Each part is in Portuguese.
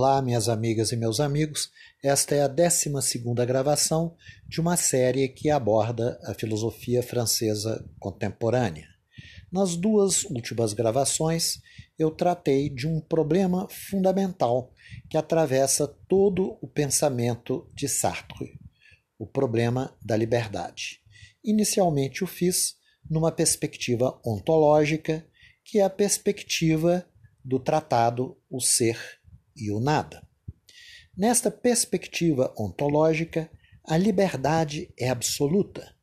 Olá, minhas amigas e meus amigos. Esta é a 12 gravação de uma série que aborda a filosofia francesa contemporânea. Nas duas últimas gravações, eu tratei de um problema fundamental que atravessa todo o pensamento de Sartre, o problema da liberdade. Inicialmente o fiz numa perspectiva ontológica, que é a perspectiva do tratado O Ser e o Nada. Nesta perspectiva ontológica, a liberdade é absoluta,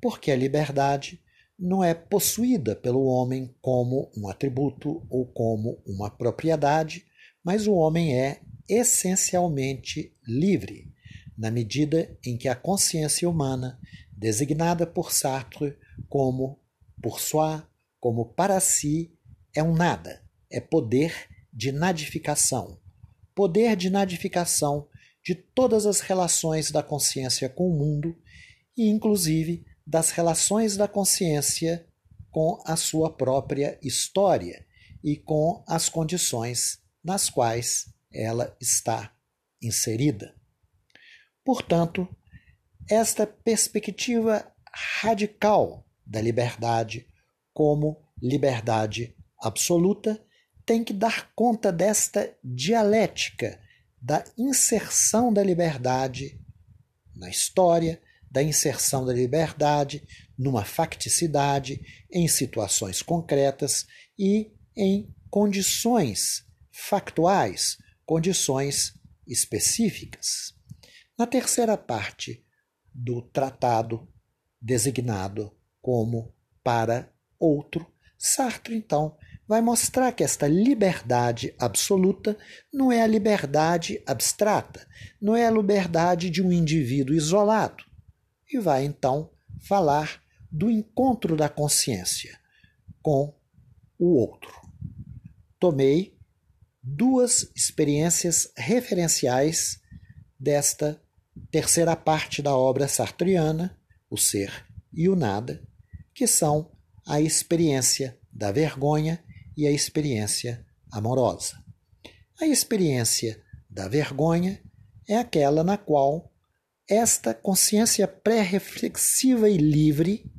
porque a liberdade não é possuída pelo homem como um atributo ou como uma propriedade, mas o homem é essencialmente livre, na medida em que a consciência humana, designada por Sartre como por soi, como para si, é um nada, é poder de nadificação. Poder de nadificação de todas as relações da consciência com o mundo e, inclusive, das relações da consciência com a sua própria história e com as condições nas quais ela está inserida. Portanto, esta perspectiva radical da liberdade como liberdade absoluta tem que dar conta desta dialética da inserção da liberdade na história, da inserção da liberdade numa facticidade, em situações concretas e em condições factuais, condições específicas. Na terceira parte do tratado, designado como para outro, Sartre, então, vai mostrar que esta liberdade absoluta não é a liberdade abstrata, não é a liberdade de um indivíduo isolado. E vai, então, falar do encontro da consciência com o outro. Tomei duas experiências referenciais desta terceira parte da obra sartriana, O Ser e o Nada, que são a experiência da vergonha e a experiência amorosa. A experiência da vergonha é aquela na qual esta consciência pré-reflexiva e livre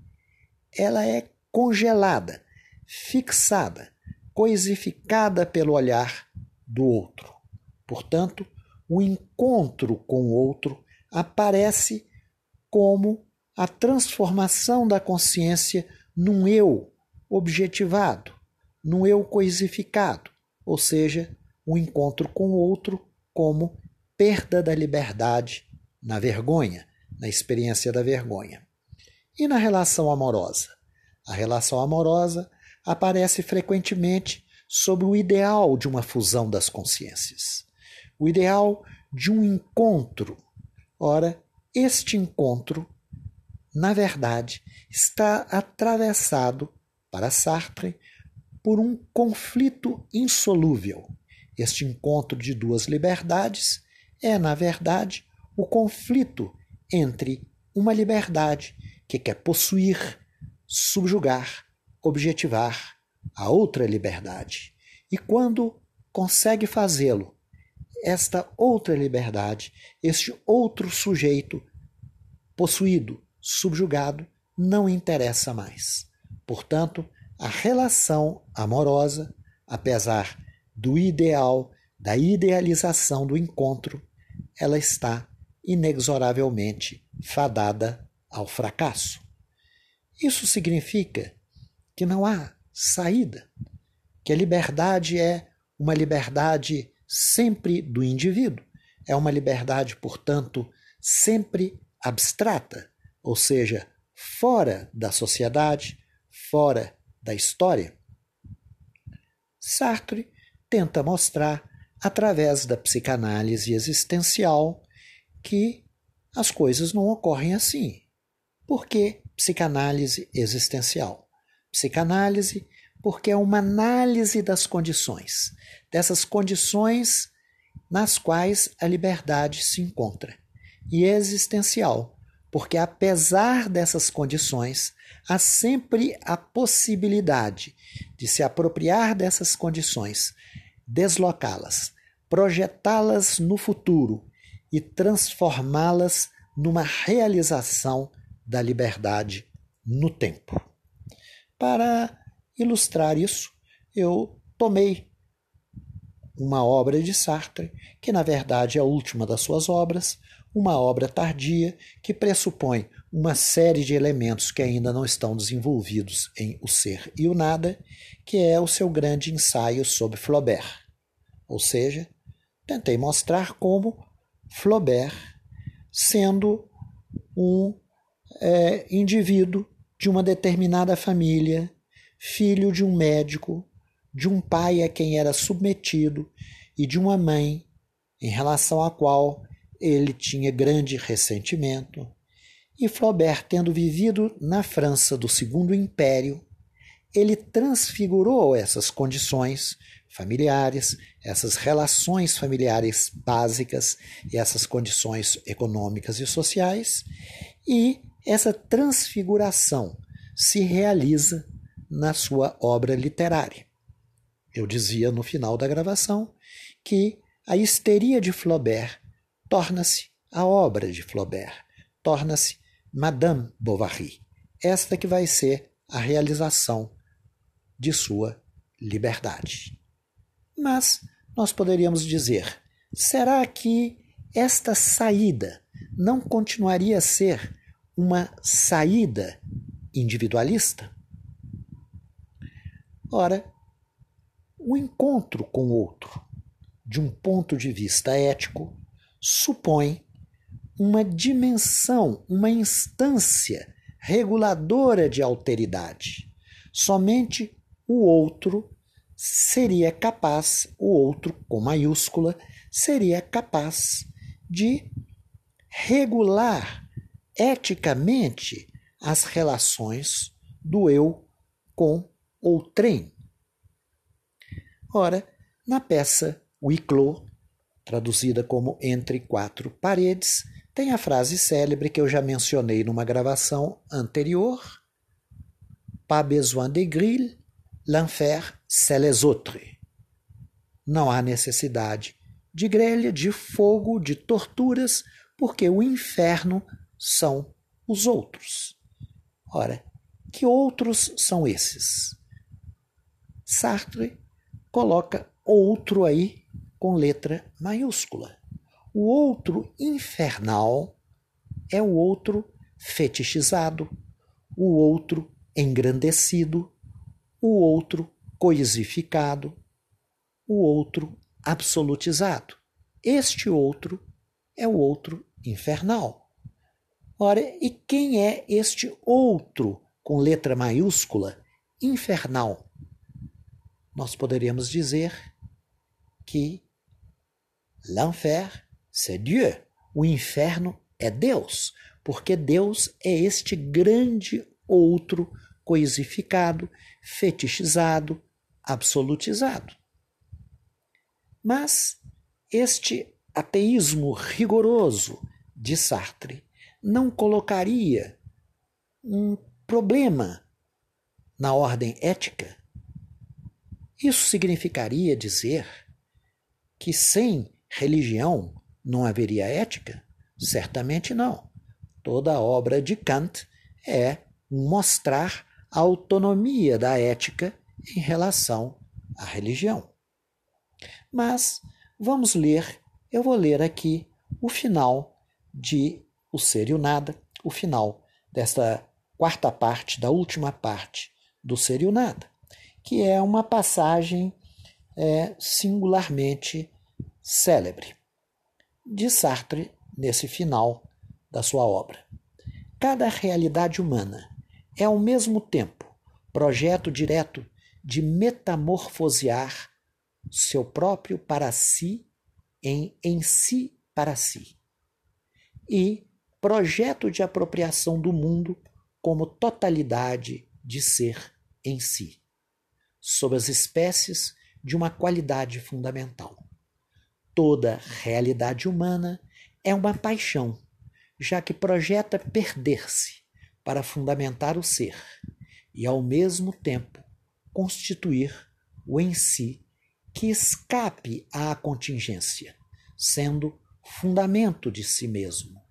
ela é congelada, fixada, coisificada pelo olhar do outro. Portanto, o encontro com o outro aparece como a transformação da consciência num eu objetivado, num eu coisificado, ou seja, o um encontro com o outro como perda da liberdade na vergonha, na experiência da vergonha. E na relação amorosa? A relação amorosa aparece frequentemente sob o ideal de uma fusão das consciências, o ideal de um encontro. Ora, este encontro, na verdade, está atravessado, para Sartre, por um conflito insolúvel. Este encontro de duas liberdades é, na verdade, o conflito entre uma liberdade que quer possuir, subjugar, objetivar a outra liberdade. E quando consegue fazê-lo, esta outra liberdade, este outro sujeito possuído, subjugado, não interessa mais. Portanto, a relação amorosa, apesar do ideal, da idealização do encontro, ela está inexoravelmente fadada ao fracasso. Isso significa que não há saída, que a liberdade é uma liberdade sempre do indivíduo, é uma liberdade, portanto, sempre abstrata, ou seja, fora da sociedade, fora da história? Sartre tenta mostrar, através da psicanálise existencial, que as coisas não ocorrem assim. Por que psicanálise existencial? Psicanálise porque é uma análise das condições, dessas condições nas quais a liberdade se encontra. E existencial, porque apesar dessas condições, há sempre a possibilidade de se apropriar dessas condições, deslocá-las, projetá-las no futuro e transformá-las numa realização da liberdade no tempo. Para ilustrar isso, eu tomei uma obra de Sartre, que na verdade é a última das suas obras, uma obra tardia que pressupõe uma série de elementos que ainda não estão desenvolvidos em O Ser e o Nada, que é o seu grande ensaio sobre Flaubert. Ou seja, tentei mostrar como Flaubert, sendo um é, indivíduo de uma determinada família, filho de um médico, de um pai a quem era submetido e de uma mãe em relação à qual ele tinha grande ressentimento. E Flaubert, tendo vivido na França do Segundo Império, ele transfigurou essas condições familiares, essas relações familiares básicas e essas condições econômicas e sociais, e essa transfiguração se realiza na sua obra literária. Eu dizia no final da gravação que a histeria de Flaubert torna-se a obra de Flaubert, torna-se Madame Bovary, esta que vai ser a realização de sua liberdade. Mas nós poderíamos dizer: será que esta saída não continuaria a ser uma saída individualista? Ora, o encontro com o outro, de um ponto de vista ético, supõe uma dimensão, uma instância reguladora de alteridade. Somente o outro seria capaz, o outro com maiúscula, seria capaz de regular eticamente as relações do eu com outrem. Ora, na peça Wicklow, traduzida como Entre Quatro Paredes, tem a frase célebre que eu já mencionei numa gravação anterior: Pas besoin de grille, l'enfer, c'est les autres. Não há necessidade de grelha, de fogo, de torturas, porque o inferno são os outros. Ora, que outros são esses? Sartre coloca outro aí com letra maiúscula. O outro infernal é o outro fetichizado, o outro engrandecido, o outro coisificado, o outro absolutizado. Este outro é o outro infernal. Ora, e quem é este outro com letra maiúscula infernal? Nós poderíamos dizer que L'enfer, c'est Dieu. O inferno é Deus, porque Deus é este grande outro coisificado, fetichizado, absolutizado. Mas este ateísmo rigoroso de Sartre não colocaria um problema na ordem ética? Isso significaria dizer que sem religião não haveria ética? Certamente não. Toda obra de Kant é mostrar a autonomia da ética em relação à religião. Mas vamos ler, eu vou ler aqui o final de O Ser e o Nada, o final desta quarta parte, da última parte do Ser e o Nada, que é uma passagem é, singularmente célebre de Sartre nesse final da sua obra. Cada realidade humana é ao mesmo tempo projeto direto de metamorfosear seu próprio para si em em si para si e projeto de apropriação do mundo como totalidade de ser em si, sob as espécies de uma qualidade fundamental. Toda realidade humana é uma paixão, já que projeta perder-se para fundamentar o ser e, ao mesmo tempo, constituir o em si que escape à contingência, sendo fundamento de si mesmo.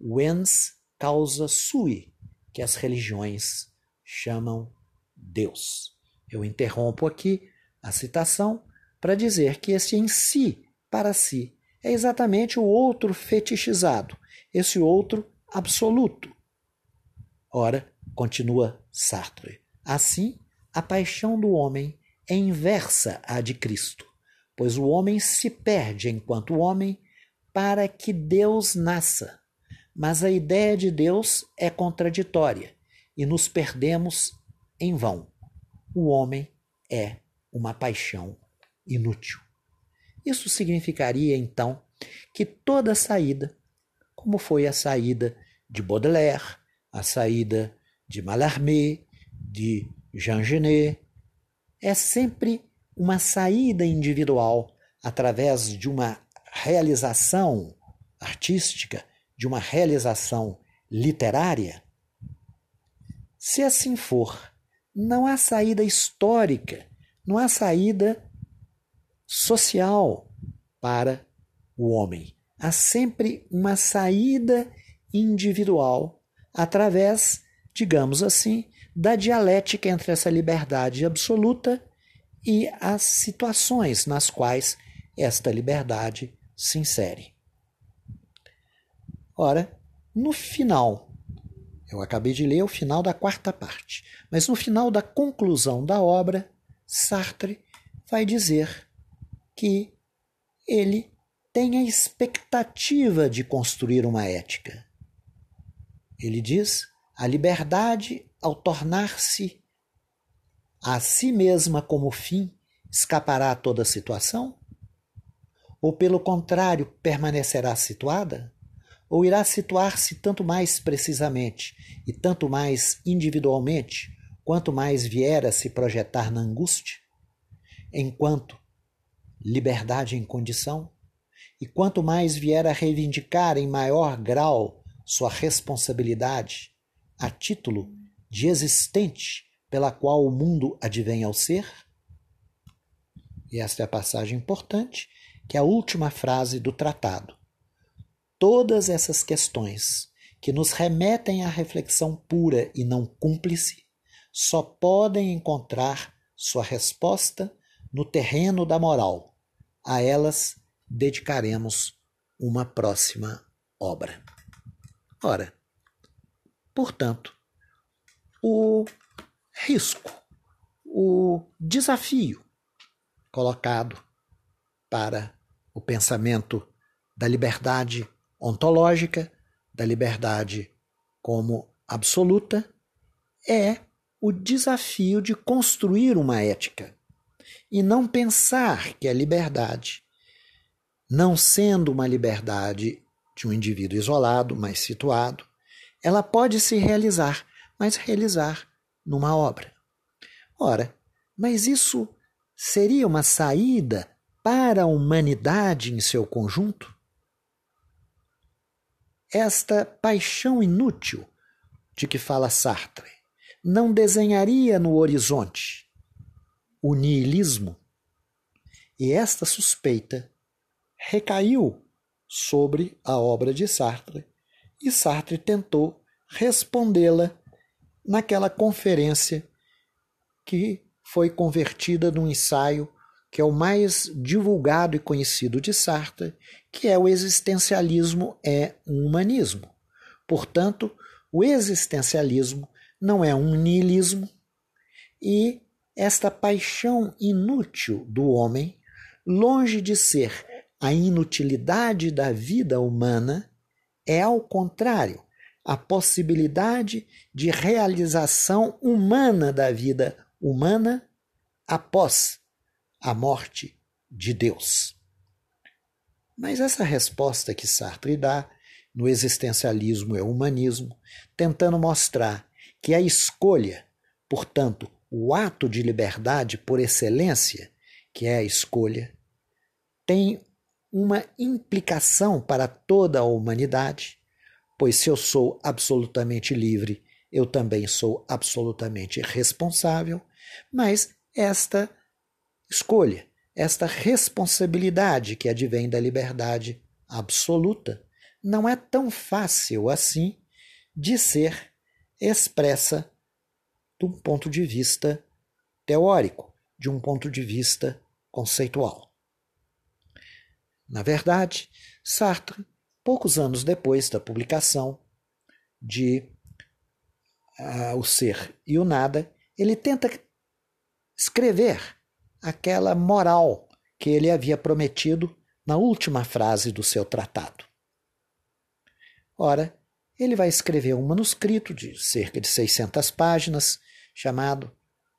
Wens causa sui, que as religiões chamam Deus. Eu interrompo aqui a citação para dizer que esse em si, para si, é exatamente o outro fetichizado, esse outro absoluto. Ora, continua Sartre, assim, a paixão do homem é inversa à de Cristo, pois o homem se perde enquanto homem para que Deus nasça. Mas a ideia de Deus é contraditória e nos perdemos em vão. O homem é uma paixão inútil. Isso significaria, então, que toda saída, como foi a saída de Baudelaire, a saída de Mallarmé, de Jean Genet, é sempre uma saída individual através de uma realização artística, de uma realização literária? Se assim for, não há saída histórica, não há saída social para o homem. Há sempre uma saída individual através, digamos assim, da dialética entre essa liberdade absoluta e as situações nas quais esta liberdade se insere. Ora, no final, eu acabei de ler o final da quarta parte, mas no final da conclusão da obra, Sartre vai dizer que ele tem a expectativa de construir uma ética. Ele diz: a liberdade, ao tornar-se a si mesma como fim, escapará a toda situação? Ou, pelo contrário, permanecerá situada? Ou irá situar-se tanto mais precisamente e tanto mais individualmente, quanto mais vier a se projetar na angústia? Enquanto liberdade em condição, e quanto mais vier a reivindicar em maior grau sua responsabilidade, a título de existente pela qual o mundo advém ao ser? E esta é a passagem importante que é a última frase do tratado. Todas essas questões que nos remetem à reflexão pura e não cúmplice só podem encontrar sua resposta no terreno da moral. A elas dedicaremos uma próxima obra. Ora, portanto, o risco, o desafio colocado para o pensamento da liberdade ontológica, da liberdade como absoluta, é o desafio de construir uma ética e não pensar que a liberdade, não sendo uma liberdade de um indivíduo isolado, mas situado, ela pode se realizar, mas realizar numa obra. Ora, mas isso seria uma saída para a humanidade em seu conjunto? Esta paixão inútil de que fala Sartre não desenharia no horizonte o niilismo? E esta suspeita recaiu sobre a obra de Sartre e Sartre tentou respondê-la naquela conferência que foi convertida num ensaio que é o mais divulgado e conhecido de Sartre, que é o existencialismo é um humanismo. Portanto, o existencialismo não é um niilismo e esta paixão inútil do homem, longe de ser a inutilidade da vida humana, é ao contrário, a possibilidade de realização humana da vida humana após a morte de Deus. Mas essa resposta que Sartre dá no existencialismo e humanismo, tentando mostrar que a escolha, portanto, o ato de liberdade por excelência, que é a escolha, tem uma implicação para toda a humanidade, pois se eu sou absolutamente livre, eu também sou absolutamente responsável, mas esta escolha, esta responsabilidade que advém da liberdade absoluta não é tão fácil assim de ser expressa de um ponto de vista teórico, de um ponto de vista conceitual. Na verdade, Sartre, poucos anos depois da publicação de uh, O Ser e o Nada, ele tenta escrever aquela moral que ele havia prometido na última frase do seu tratado. Ora, ele vai escrever um manuscrito de cerca de 600 páginas, chamado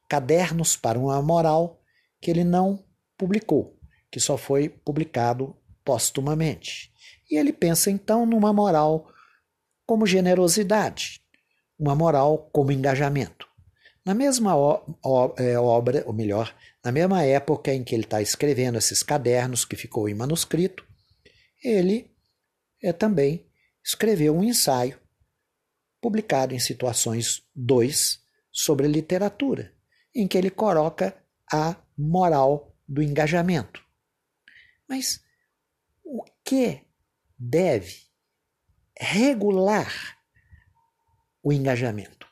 Cadernos para uma Moral, que ele não publicou, que só foi publicado postumamente. E ele pensa então numa moral como generosidade, uma moral como engajamento. Na mesma é, obra, ou melhor, na mesma época em que ele está escrevendo esses cadernos que ficou em manuscrito, ele é, também escreveu um ensaio, publicado em Situações 2, sobre literatura, em que ele coloca a moral do engajamento. Mas o que deve regular o engajamento?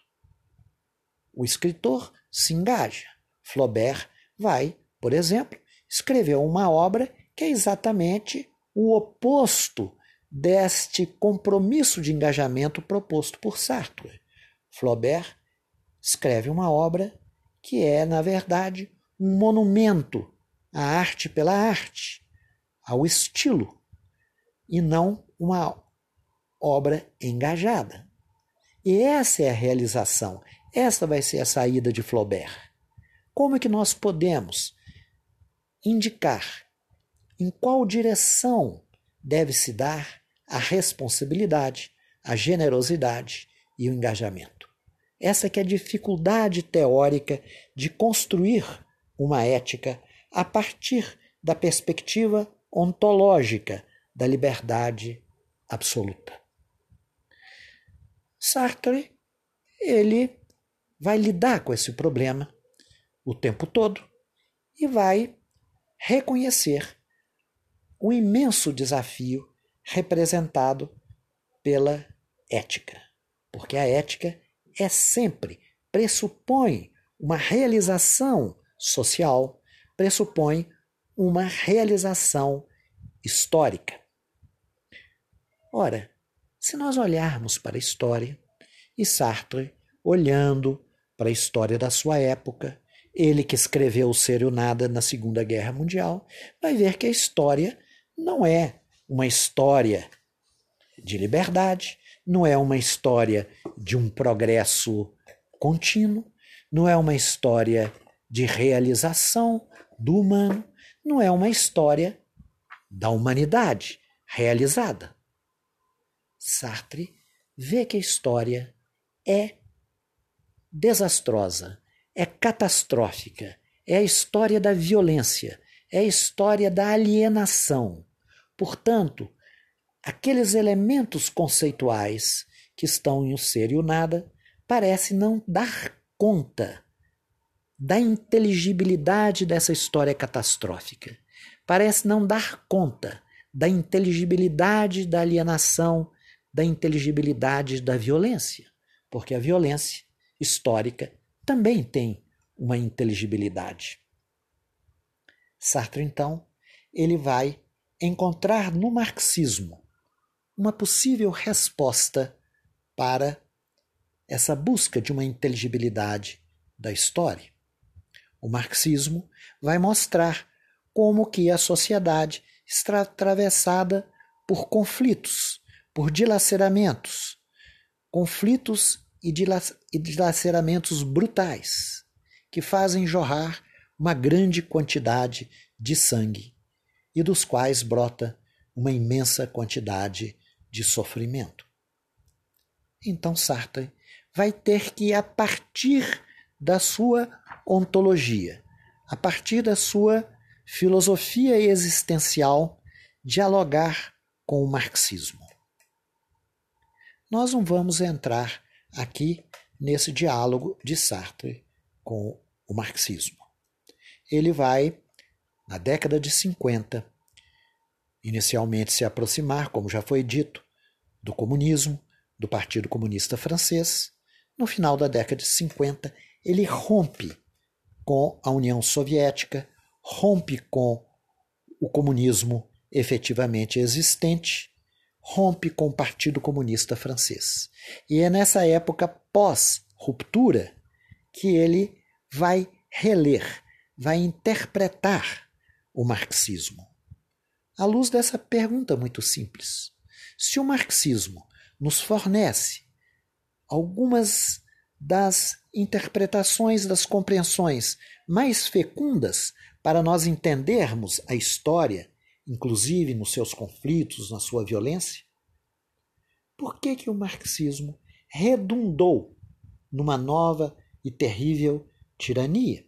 O escritor se engaja. Flaubert vai, por exemplo, escrever uma obra que é exatamente o oposto deste compromisso de engajamento proposto por Sartre. Flaubert escreve uma obra que é, na verdade, um monumento à arte pela arte, ao estilo, e não uma obra engajada. E essa é a realização, essa vai ser a saída de Flaubert. Como é que nós podemos indicar em qual direção deve-se dar a responsabilidade, a generosidade e o engajamento. Essa que é a dificuldade teórica de construir uma ética a partir da perspectiva ontológica da liberdade absoluta. Sartre, ele vai lidar com esse problema o tempo todo e vai reconhecer o imenso desafio representado pela ética. Porque a ética é sempre, pressupõe uma realização social, pressupõe uma realização histórica. Ora, se nós olharmos para a história, e Sartre, olhando para a história da sua época, ele que escreveu O Ser e o Nada na Segunda Guerra Mundial, vai ver que a história não é uma história de liberdade, não é uma história de um progresso contínuo, não é uma história de realização do humano, não é uma história da humanidade realizada. Sartre vê que a história é desastrosa, é catastrófica, é a história da violência, é a história da alienação. Portanto, aqueles elementos conceituais que estão em o ser e o nada parece não dar conta da inteligibilidade dessa história catastrófica. Parece não dar conta da inteligibilidade da alienação, da inteligibilidade da violência, porque a violência histórica também tem uma inteligibilidade. Sartre, então, ele vai encontrar no marxismo uma possível resposta para essa busca de uma inteligibilidade da história. O marxismo vai mostrar como que a sociedade está atravessada por conflitos, por dilaceramentos, conflitos e dilaceramentos brutais que fazem jorrar uma grande quantidade de sangue e dos quais brota uma imensa quantidade de sofrimento. Então Sartre vai ter que, a partir da sua ontologia, a partir da sua filosofia existencial, dialogar com o marxismo. Nós não vamos entrar aqui nesse diálogo de Sartre com o marxismo. Ele vai na década de 50, inicialmente se aproximar, como já foi dito, do comunismo, do Partido Comunista Francês. No final da década de 50, ele rompe com a União Soviética, rompe com o comunismo efetivamente existente, rompe com o Partido Comunista Francês. E é nessa época pós-ruptura que ele vai reler, vai interpretar o marxismo. À luz dessa pergunta muito simples: se o marxismo nos fornece algumas das interpretações, das compreensões mais fecundas para nós entendermos a história, inclusive nos seus conflitos, na sua violência? Por que, que o marxismo redundou numa nova e terrível tirania?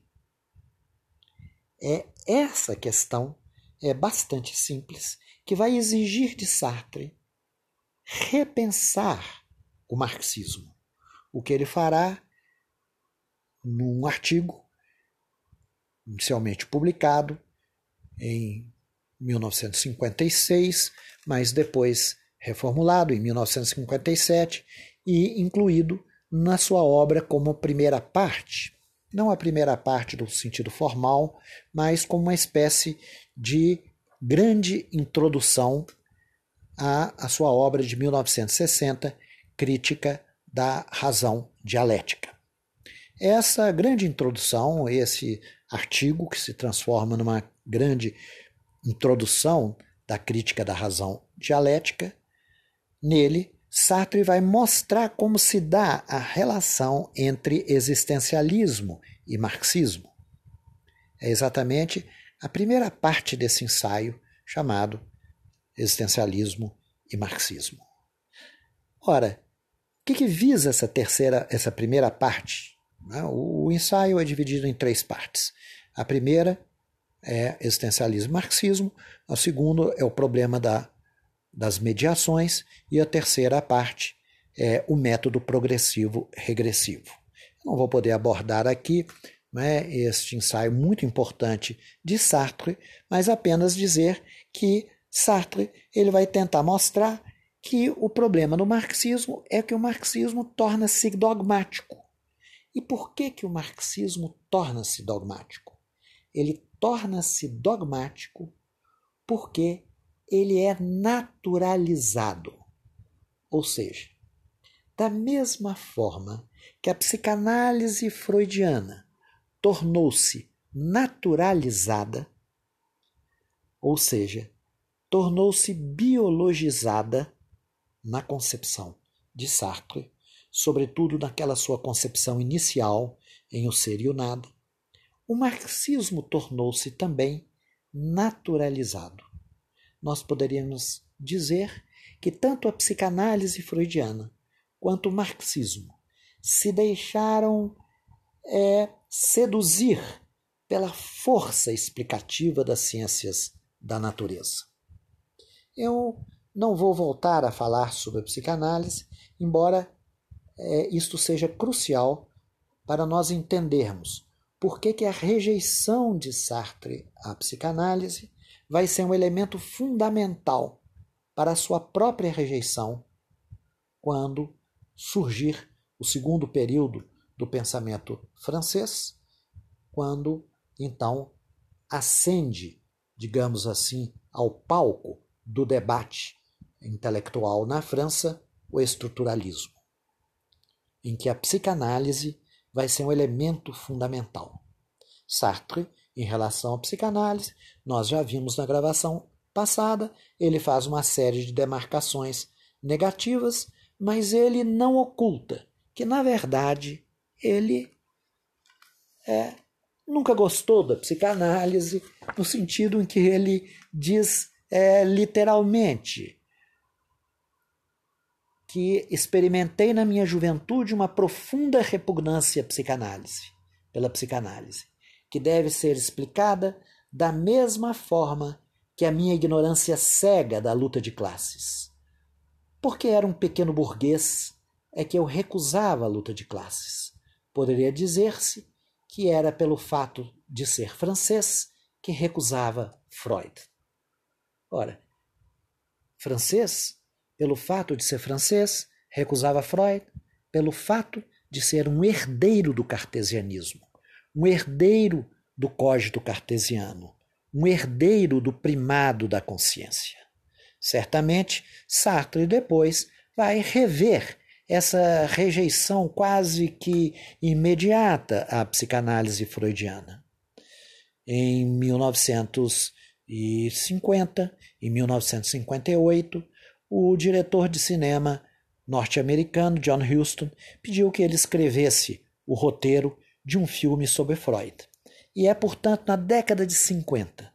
É essa questão é bastante simples que vai exigir de Sartre repensar o marxismo. O que ele fará num artigo inicialmente publicado em 1956, mas depois reformulado em 1957 e incluído na sua obra como primeira parte. Não a primeira parte do sentido formal, mas como uma espécie de grande introdução à, à sua obra de 1960, Crítica da Razão Dialética. Essa grande introdução, esse artigo que se transforma numa grande introdução da crítica da razão dialética, nele Sartre vai mostrar como se dá a relação entre existencialismo e marxismo. É exatamente a primeira parte desse ensaio chamado Existencialismo e Marxismo. Ora, o que, que visa essa terceira, essa primeira parte? Né? O ensaio é dividido em três partes. A primeira é existencialismo e marxismo, a segunda é o problema da, das mediações e a terceira parte é o método progressivo regressivo. Não vou poder abordar aqui né, este ensaio muito importante de Sartre, mas apenas dizer que Sartre ele vai tentar mostrar que o problema no marxismo é que o marxismo torna-se dogmático. E por que, que o marxismo torna-se dogmático? Ele torna-se dogmático porque ele é naturalizado. Ou seja, da mesma forma que a psicanálise freudiana tornou-se naturalizada, ou seja, tornou-se biologizada na concepção de Sartre, sobretudo naquela sua concepção inicial em O Ser e o Nada, o marxismo tornou-se também naturalizado. Nós poderíamos dizer que tanto a psicanálise freudiana quanto o marxismo se deixaram é, seduzir pela força explicativa das ciências da natureza. Eu não vou voltar a falar sobre a psicanálise, embora é, isto seja crucial para nós entendermos por que, que a rejeição de Sartre à psicanálise vai ser um elemento fundamental para a sua própria rejeição quando surgir o segundo período do pensamento francês, quando então ascende, digamos assim, ao palco do debate intelectual na França o estruturalismo, em que a psicanálise vai ser um elemento fundamental. Sartre, em relação à psicanálise, nós já vimos na gravação passada, ele faz uma série de demarcações negativas, mas ele não oculta que, na verdade, ele é, nunca gostou da psicanálise, no sentido em que ele diz é, literalmente que experimentei na minha juventude uma profunda repugnância psicanálise, pela psicanálise, que deve ser explicada da mesma forma que a minha ignorância cega da luta de classes. Porque era um pequeno burguês é que eu recusava a luta de classes. Poderia dizer-se que era pelo fato de ser francês que recusava Freud. Ora, francês, pelo fato de ser francês, recusava Freud, pelo fato de ser um herdeiro do cartesianismo, um herdeiro do cógito cartesiano, um herdeiro do primado da consciência. Certamente, Sartre depois vai rever essa rejeição quase que imediata à psicanálise freudiana. Em 1950, em 1958, o diretor de cinema norte-americano John Huston pediu que ele escrevesse o roteiro de um filme sobre Freud. E é, portanto, na década de 50,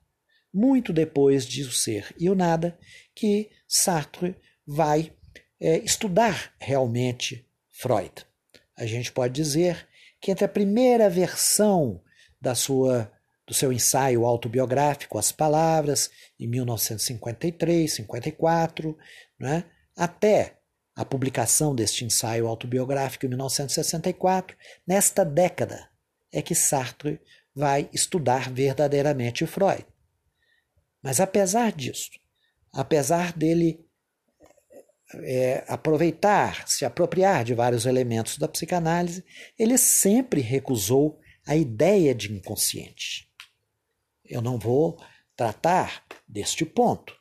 muito depois de O Ser e o Nada, que Sartre vai é, estudar realmente Freud. A gente pode dizer que entre a primeira versão da sua do seu ensaio autobiográfico As Palavras, em 1953, 54, né, até a publicação deste ensaio autobiográfico em 1964, nesta década é que Sartre vai estudar verdadeiramente Freud. Mas apesar disso, apesar dele é, aproveitar, se apropriar de vários elementos da psicanálise, ele sempre recusou a ideia de inconsciente. Eu não vou tratar deste ponto,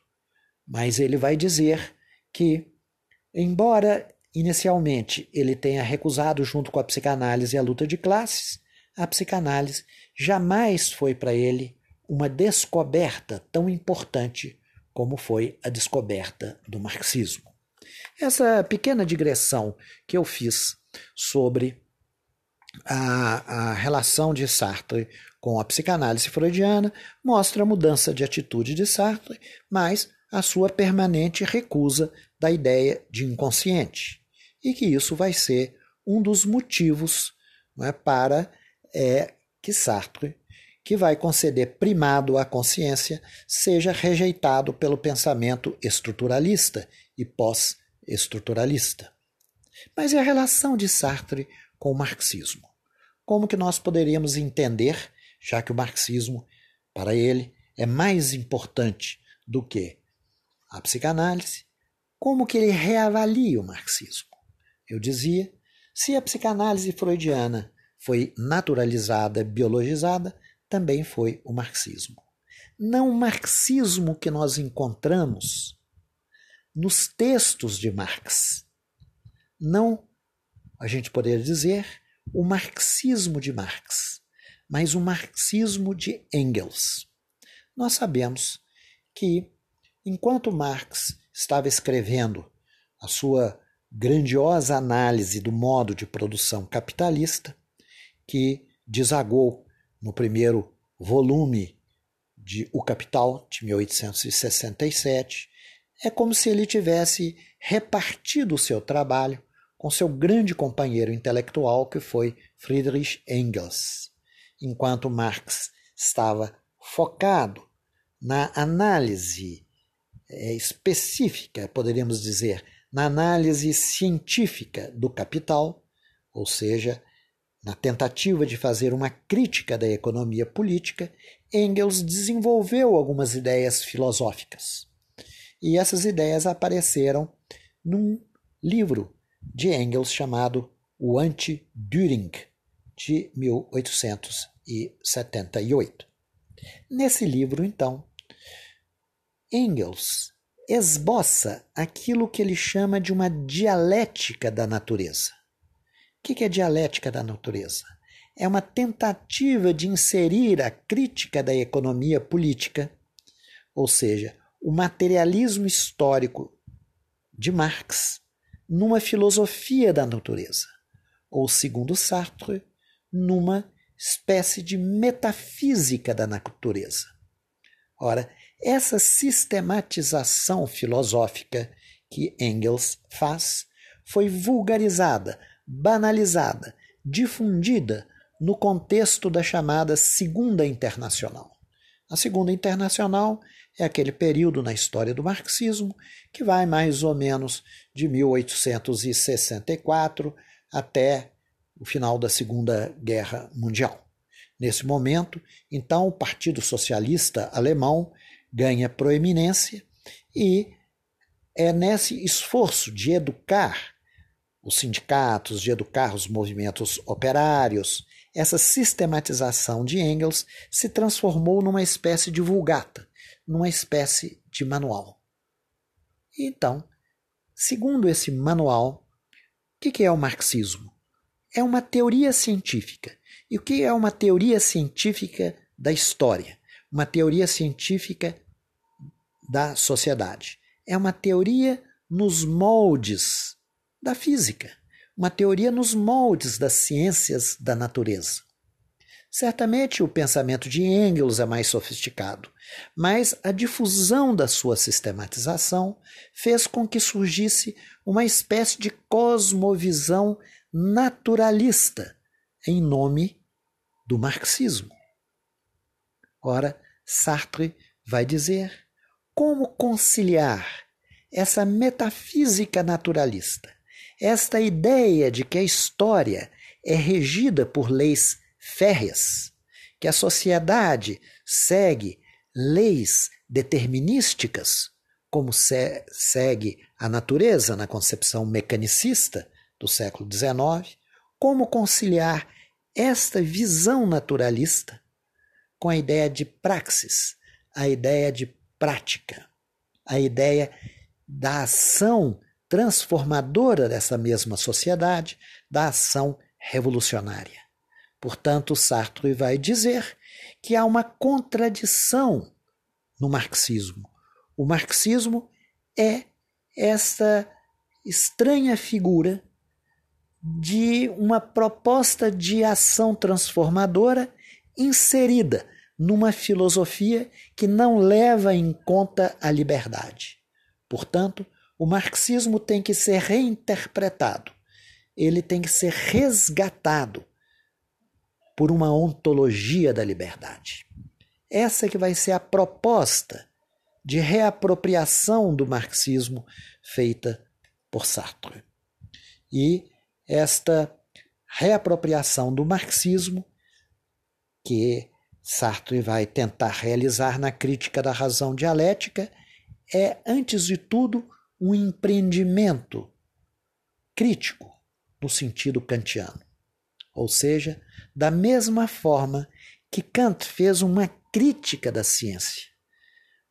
mas ele vai dizer que, embora inicialmente ele tenha recusado, junto com a psicanálise, a luta de classes, a psicanálise jamais foi para ele uma descoberta tão importante como foi a descoberta do marxismo. Essa pequena digressão que eu fiz sobre a, a relação de Sartre com a psicanálise freudiana mostra a mudança de atitude de Sartre, mas a sua permanente recusa da ideia de inconsciente. E que isso vai ser um dos motivos é, para é, que Sartre, que vai conceder primado à consciência, seja rejeitado pelo pensamento estruturalista e pós estruturalista. Mas e a relação de Sartre com o marxismo? Como que nós poderíamos entender, já que o marxismo, para ele, é mais importante do que a psicanálise, como que ele reavalia o marxismo? Eu dizia, se a psicanálise freudiana foi naturalizada, biologizada, também foi o marxismo. Não o marxismo que nós encontramos nos textos de Marx. Não, a gente poderia dizer, o marxismo de Marx, mas o marxismo de Engels. Nós sabemos que, enquanto Marx estava escrevendo a sua grandiosa análise do modo de produção capitalista, que desagou no primeiro volume de O Capital, de 1867, é como se ele tivesse repartido o seu trabalho com seu grande companheiro intelectual, que foi Friedrich Engels, enquanto Marx estava focado na análise específica, poderíamos dizer, na análise científica do capital, ou seja, na tentativa de fazer uma crítica da economia política, Engels desenvolveu algumas ideias filosóficas. E essas ideias apareceram num livro de Engels chamado O Anti-Düring, de 1878. Nesse livro, então, Engels esboça aquilo que ele chama de uma dialética da natureza. O que é dialética da natureza? É uma tentativa de inserir a crítica da economia política, ou seja, o materialismo histórico de Marx numa filosofia da natureza, ou, segundo Sartre, numa espécie de metafísica da natureza. Ora, essa sistematização filosófica que Engels faz foi vulgarizada, banalizada, difundida no contexto da chamada Segunda Internacional. A Segunda Internacional é aquele período na história do marxismo que vai mais ou menos de 1864 até o final da Segunda Guerra Mundial. Nesse momento, então, o Partido Socialista Alemão ganha proeminência e é nesse esforço de educar os sindicatos, de educar os movimentos operários, essa sistematização de Engels se transformou numa espécie de vulgata, numa espécie de manual. Então, segundo esse manual, o que é o marxismo? É uma teoria científica. E o que é uma teoria científica da história? Uma teoria científica da sociedade. É uma teoria nos moldes da física, uma teoria nos moldes das ciências da natureza. Certamente o pensamento de Engels é mais sofisticado, mas a difusão da sua sistematização fez com que surgisse uma espécie de cosmovisão naturalista em nome do marxismo. Ora, Sartre vai dizer como conciliar essa metafísica naturalista, esta ideia de que a história é regida por leis férreas, que a sociedade segue leis determinísticas, como se segue a natureza na concepção mecanicista do século XIX, como conciliar esta visão naturalista com a ideia de praxis, a ideia de prática, a ideia da ação transformadora dessa mesma sociedade, da ação revolucionária. Portanto, Sartre vai dizer que há uma contradição no marxismo. O marxismo é essa estranha figura de uma proposta de ação transformadora inserida numa filosofia que não leva em conta a liberdade. Portanto, o marxismo tem que ser reinterpretado, ele tem que ser resgatado por uma ontologia da liberdade. Essa que vai ser a proposta de reapropriação do marxismo feita por Sartre. E esta reapropriação do marxismo que Sartre vai tentar realizar na crítica da razão dialética é, antes de tudo, um empreendimento crítico no sentido kantiano. Ou seja, da mesma forma que Kant fez uma crítica da ciência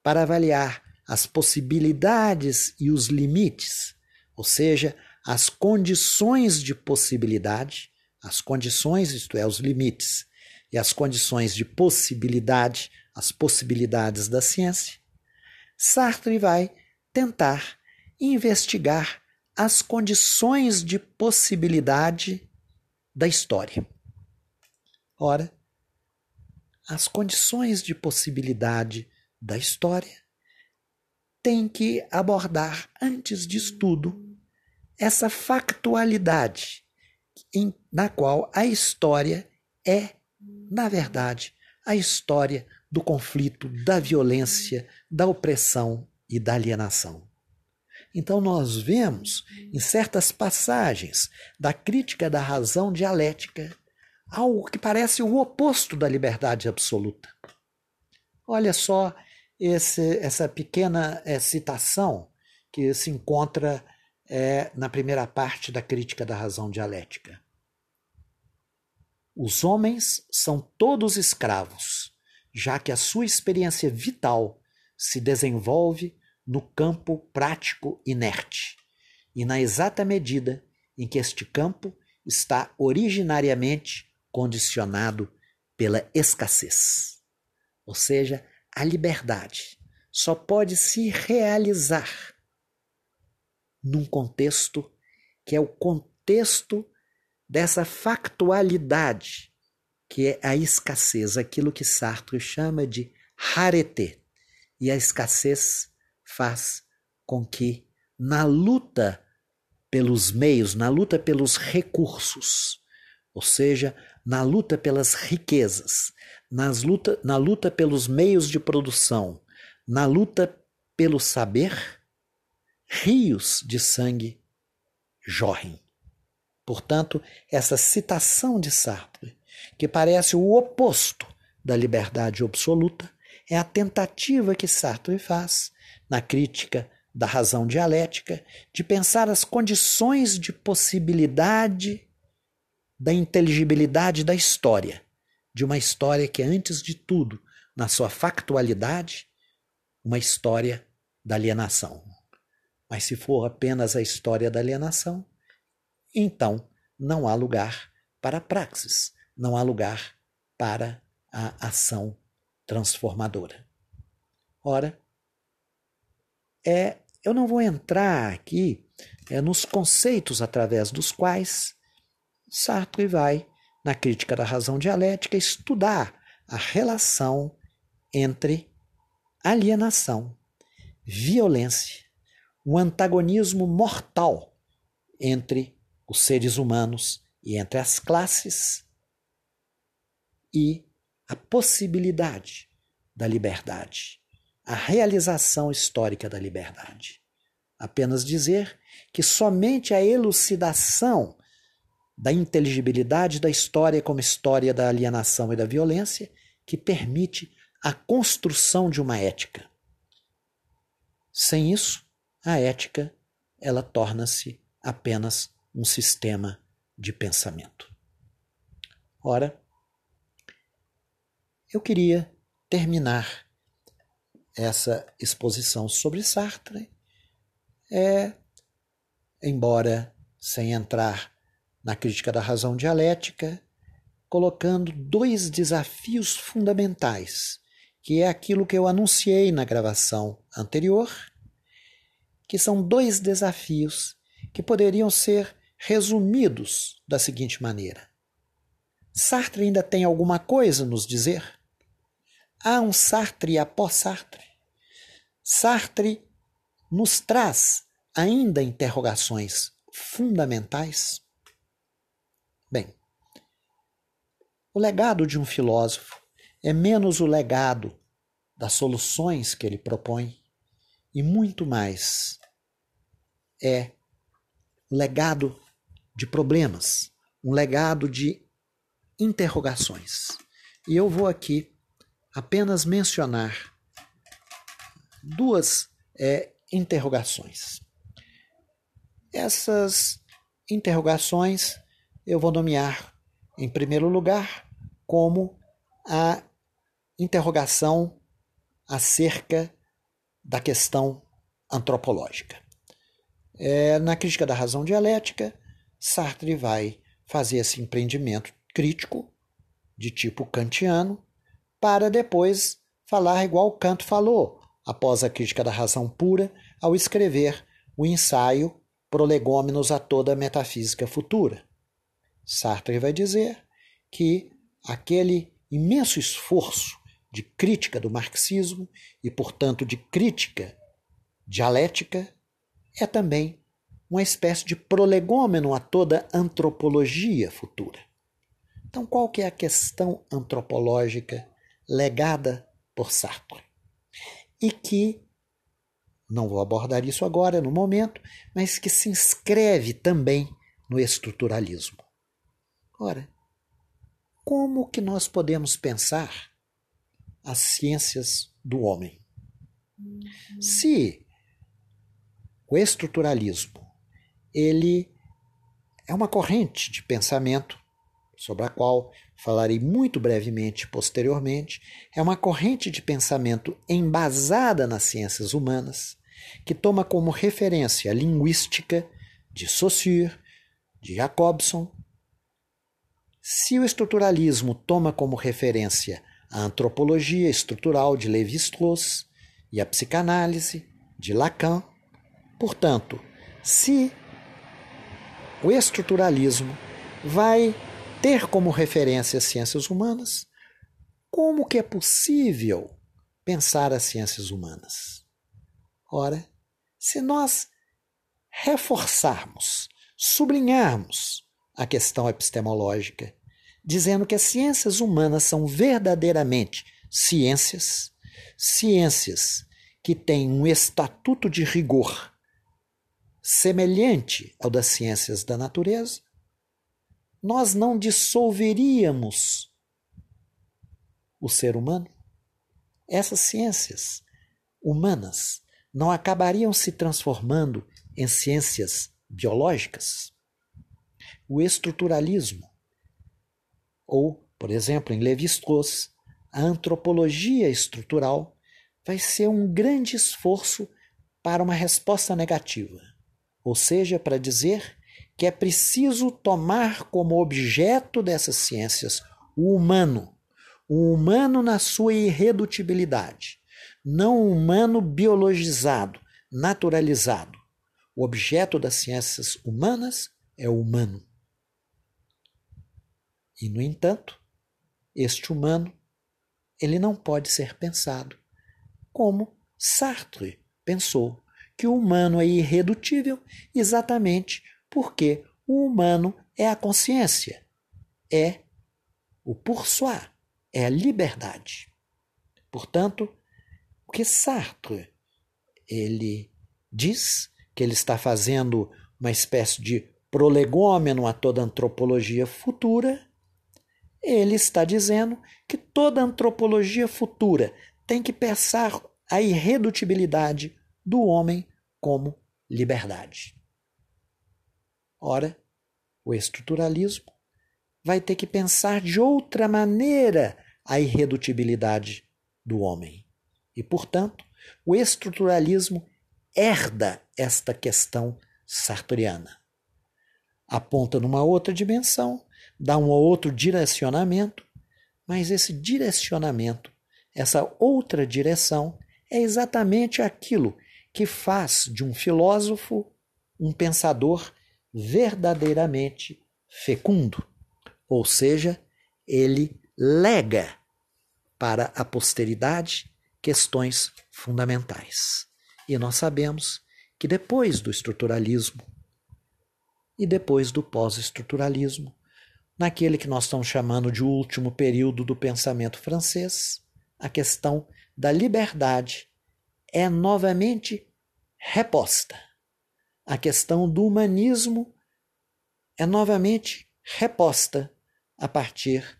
para avaliar as possibilidades e os limites, ou seja, as condições de possibilidade, as condições, isto é, os limites, e as condições de possibilidade, as possibilidades da ciência, Sartre vai tentar investigar as condições de possibilidade da história. Ora, as condições de possibilidade da história têm que abordar, antes de tudo, essa factualidade em, na qual a história é, na verdade, a história do conflito, da violência, da opressão e da alienação. Então, nós vemos em certas passagens da crítica da razão dialética algo que parece o oposto da liberdade absoluta. Olha só esse, essa pequena é, citação que se encontra é, na primeira parte da crítica da razão dialética. Os homens são todos escravos, já que a sua experiência vital se desenvolve no campo prático inerte e na exata medida em que este campo está originariamente condicionado pela escassez. Ou seja, a liberdade só pode se realizar num contexto que é o contexto dessa factualidade, que é a escassez, aquilo que Sartre chama de rareté. E a escassez faz com que, na luta pelos meios, na luta pelos recursos, ou seja, na luta pelas riquezas, nas luta, na luta pelos meios de produção, na luta pelo saber, rios de sangue jorrem. Portanto, essa citação de Sartre que parece o oposto da liberdade absoluta, é a tentativa que Sartre faz, na crítica da razão dialética, de pensar as condições de possibilidade da inteligibilidade da história, de uma história que é, antes de tudo, na sua factualidade, uma história da alienação. Mas se for apenas a história da alienação, então não há lugar para a praxis, não há lugar para a ação transformadora. Ora, é, eu não vou entrar aqui é, nos conceitos através dos quais Sartre vai, na crítica da razão dialética, estudar a relação entre alienação, violência, o antagonismo mortal entre os seres humanos e entre as classes e a possibilidade da liberdade, a realização histórica da liberdade. Apenas dizer que somente a elucidação da inteligibilidade da história como história da alienação e da violência que permite a construção de uma ética. Sem isso, a ética ela torna-se apenas um sistema de pensamento. Ora, eu queria terminar essa exposição sobre Sartre, é, embora sem entrar na crítica da razão dialética, colocando dois desafios fundamentais, que é aquilo que eu anunciei na gravação anterior, que são dois desafios que poderiam ser resumidos da seguinte maneira: Sartre ainda tem alguma coisa a nos dizer? Há um Sartre após Sartre. Sartre nos traz ainda interrogações fundamentais. Bem, o legado de um filósofo é menos o legado das soluções que ele propõe e muito mais é um legado de problemas, um legado de interrogações. E eu vou aqui apenas mencionar duas é, interrogações. Essas interrogações eu vou nomear, em primeiro lugar, como a interrogação acerca da questão antropológica. É, na crítica da razão dialética, Sartre vai fazer esse empreendimento crítico, de tipo kantiano, para depois falar igual Kant falou, após a crítica da razão pura, ao escrever o ensaio Prolegômenos a toda a metafísica futura. Sartre vai dizer que aquele imenso esforço de crítica do marxismo e, portanto, de crítica dialética é também uma espécie de prolegômeno a toda antropologia futura. Então, qual que é a questão antropológica legada por Sartre. E que, não vou abordar isso agora, no momento, mas que se inscreve também no estruturalismo. Ora, como que nós podemos pensar as ciências do homem? Se o estruturalismo ele é uma corrente de pensamento sobre a qual falarei muito brevemente posteriormente, é uma corrente de pensamento embasada nas ciências humanas, que toma como referência a linguística de Saussure, de Jacobson. Se o estruturalismo toma como referência a antropologia estrutural de Lévi-Strauss e a psicanálise de Lacan, portanto, se o estruturalismo vai ter como referência as ciências humanas, como que é possível pensar as ciências humanas? Ora, se nós reforçarmos, sublinharmos a questão epistemológica, dizendo que as ciências humanas são verdadeiramente ciências, ciências que têm um estatuto de rigor semelhante ao das ciências da natureza, nós não dissolveríamos o ser humano? Essas ciências humanas não acabariam se transformando em ciências biológicas? O estruturalismo, ou, por exemplo, em Levi-Strauss, a antropologia estrutural vai ser um grande esforço para uma resposta negativa, ou seja, para dizer que é preciso tomar como objeto dessas ciências o humano, o humano na sua irredutibilidade, não o humano biologizado, naturalizado. O objeto das ciências humanas é o humano. E, no entanto, este humano ele não pode ser pensado como Sartre pensou que o humano é irredutível exatamente porque o humano é a consciência, é o pour soi, é a liberdade. Portanto, o que Sartre ele diz que ele está fazendo uma espécie de prolegômeno a toda antropologia futura, ele está dizendo que toda antropologia futura tem que pensar a irredutibilidade do homem como liberdade. Ora, o estruturalismo vai ter que pensar de outra maneira a irredutibilidade do homem. E, portanto, o estruturalismo herda esta questão sartoriana. Aponta numa outra dimensão, dá um outro direcionamento, mas esse direcionamento, essa outra direção, é exatamente aquilo que faz de um filósofo um pensador verdadeiramente fecundo. Ou seja, ele lega para a posteridade questões fundamentais. E nós sabemos que depois do estruturalismo e depois do pós-estruturalismo, naquele que nós estamos chamando de último período do pensamento francês, a questão da liberdade é novamente reposta. A questão do humanismo é novamente reposta a partir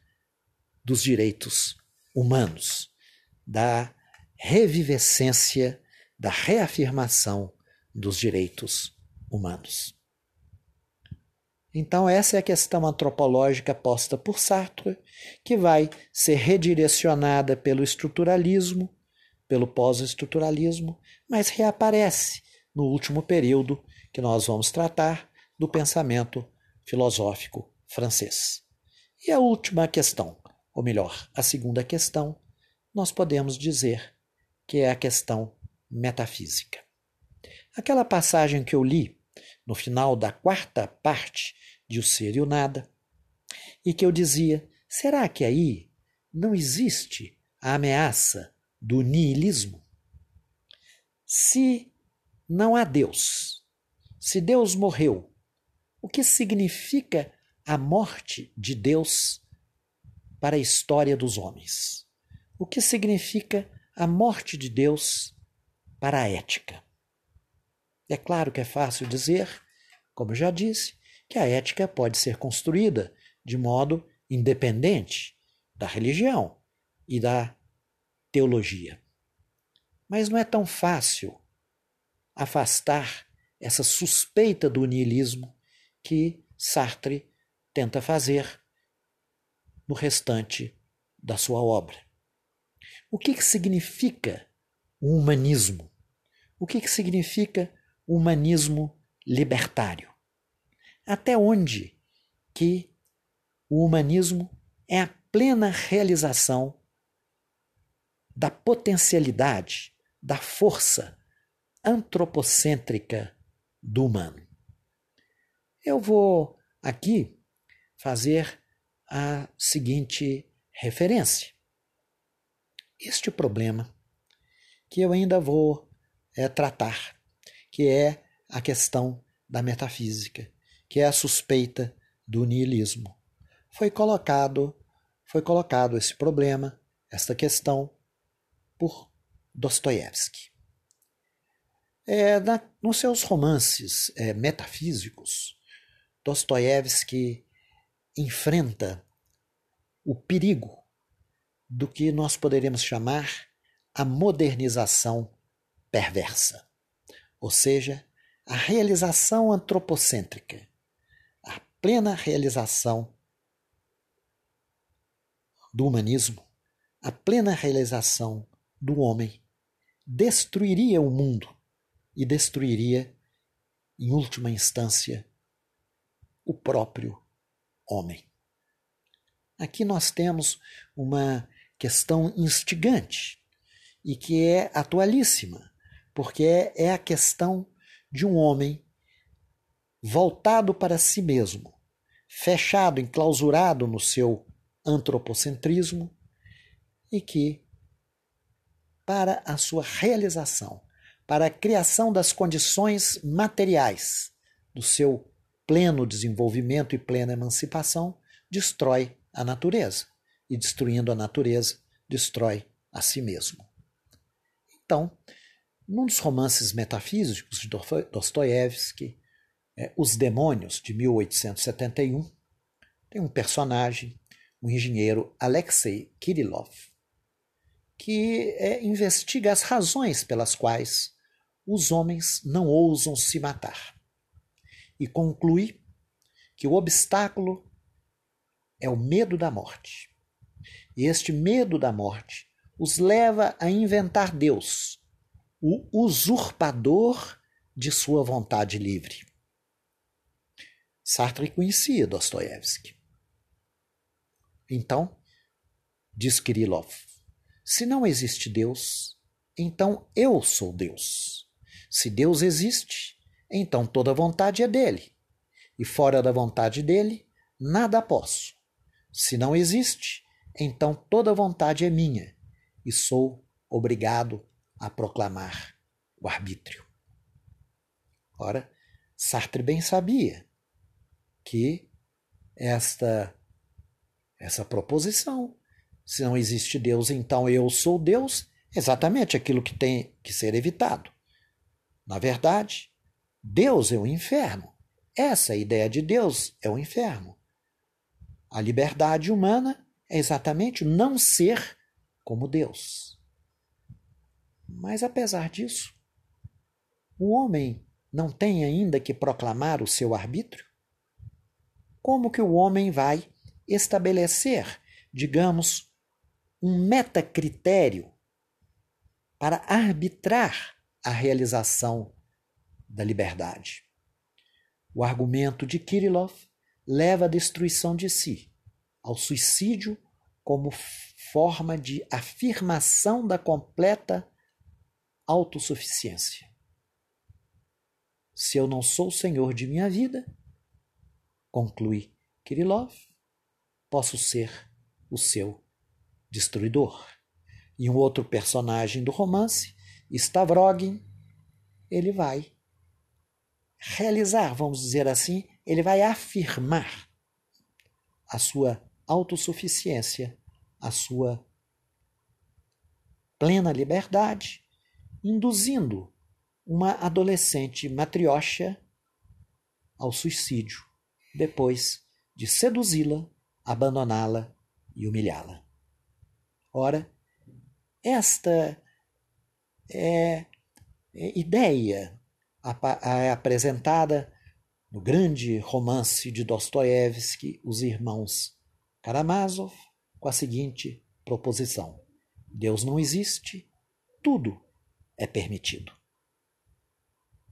dos direitos humanos, da revivescência, da reafirmação dos direitos humanos. Então, essa é a questão antropológica posta por Sartre, que vai ser redirecionada pelo estruturalismo, pelo pós-estruturalismo, mas reaparece no último período que nós vamos tratar do pensamento filosófico francês. E a última questão, ou melhor, a segunda questão, nós podemos dizer que é a questão metafísica. Aquela passagem que eu li no final da quarta parte de O Ser e o Nada, e que eu dizia: será que aí não existe a ameaça do niilismo? Se não há Deus, se Deus morreu, o que significa a morte de Deus para a história dos homens? O que significa a morte de Deus para a ética? É claro que é fácil dizer, como já disse, que a ética pode ser construída de modo independente da religião e da teologia. Mas não é tão fácil afastar essa suspeita do niilismo que Sartre tenta fazer no restante da sua obra. O que, que significa o humanismo? O que, que significa o humanismo libertário? Até onde que o humanismo é a plena realização da potencialidade, da força antropocêntrica do humano. Eu vou aqui fazer a seguinte referência. Este problema que eu ainda vou é, tratar, que é a questão da metafísica, que é a suspeita do niilismo. Foi colocado, foi colocado esse problema, esta questão por Dostoiévski. É, nos seus romances é, metafísicos, Dostoiévski enfrenta o perigo do que nós poderíamos chamar a modernização perversa, ou seja, a realização antropocêntrica, a plena realização do humanismo, a plena realização do homem, destruiria o mundo e destruiria, em última instância, o próprio homem. Aqui nós temos uma questão instigante e que é atualíssima, porque é, a questão de um homem voltado para si mesmo, fechado, enclausurado no seu antropocentrismo e que, para a sua realização, para a criação das condições materiais do seu pleno desenvolvimento e plena emancipação, destrói a natureza. E destruindo a natureza, destrói a si mesmo. Então, num dos romances metafísicos de Dostoiévski, é, Os Demônios, de 1871, tem um personagem, o engenheiro Alexei Kirillov, que é, investiga as razões pelas quais os homens não ousam se matar e conclui que o obstáculo é o medo da morte. E este medo da morte os leva a inventar Deus, o usurpador de sua vontade livre. Sartre conhecia Dostoiévski. Então, diz Kirillov, se não existe Deus, então eu sou Deus. Se Deus existe, então toda vontade é dele. E fora da vontade dele, nada posso. Se não existe, então toda vontade é minha e sou obrigado a proclamar o arbítrio. Ora, Sartre bem sabia que esta essa proposição, se não existe Deus, então eu sou Deus, exatamente aquilo que tem que ser evitado. Na verdade, Deus é o inferno. Essa ideia de Deus é o inferno. A liberdade humana é exatamente não ser como Deus. Mas apesar disso, o homem não tem ainda que proclamar o seu arbítrio? Como que o homem vai estabelecer, digamos, um metacritério para arbitrar a realização da liberdade. O argumento de Kirillov leva à destruição de si, ao suicídio como forma de afirmação da completa autossuficiência. Se eu não sou senhor de minha vida, conclui Kirillov, posso ser o seu destruidor. E um outro personagem do romance Stavrogin, ele vai realizar, vamos dizer assim, ele vai afirmar a sua autossuficiência, a sua plena liberdade, induzindo uma adolescente matriocha ao suicídio, depois de seduzi-la, abandoná-la e humilhá-la. Ora, esta é, é ideia é apresentada no grande romance de Dostoiévski, Os Irmãos Karamazov, com a seguinte proposição: Deus não existe, tudo é permitido.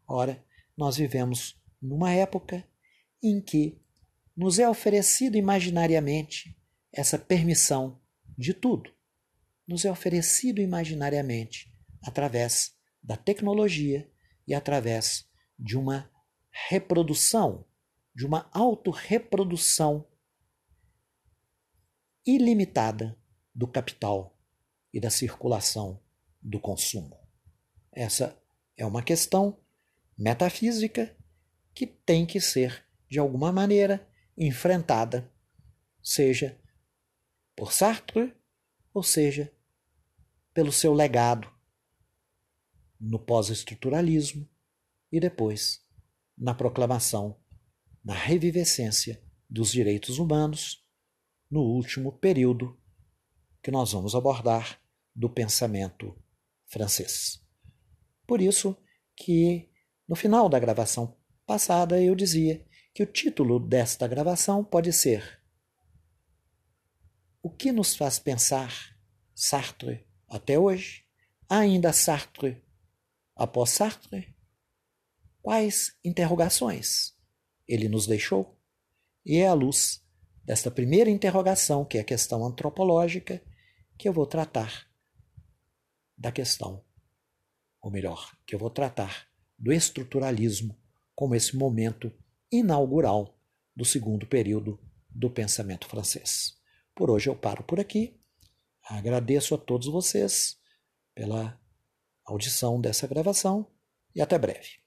Ora, nós vivemos numa época em que nos é oferecido imaginariamente essa permissão de tudo. Nos é oferecido imaginariamente através da tecnologia e através de uma reprodução, de uma autorreprodução ilimitada do capital e da circulação do consumo. Essa é uma questão metafísica que tem que ser, de alguma maneira, enfrentada, seja por Sartre, ou seja, pelo seu legado no pós-estruturalismo e depois na proclamação, na revivescência dos direitos humanos no último período que nós vamos abordar do pensamento francês. Por isso que no final da gravação passada eu dizia que o título desta gravação pode ser O que nos faz pensar Sartre até hoje? Ainda Sartre após Sartre? Quais interrogações ele nos deixou? E é à luz desta primeira interrogação, que é a questão antropológica, que eu vou tratar da questão, ou melhor, que eu vou tratar do estruturalismo como esse momento inaugural do segundo período do pensamento francês. Por hoje eu paro por aqui. Agradeço a todos vocês pela audição dessa gravação e até breve.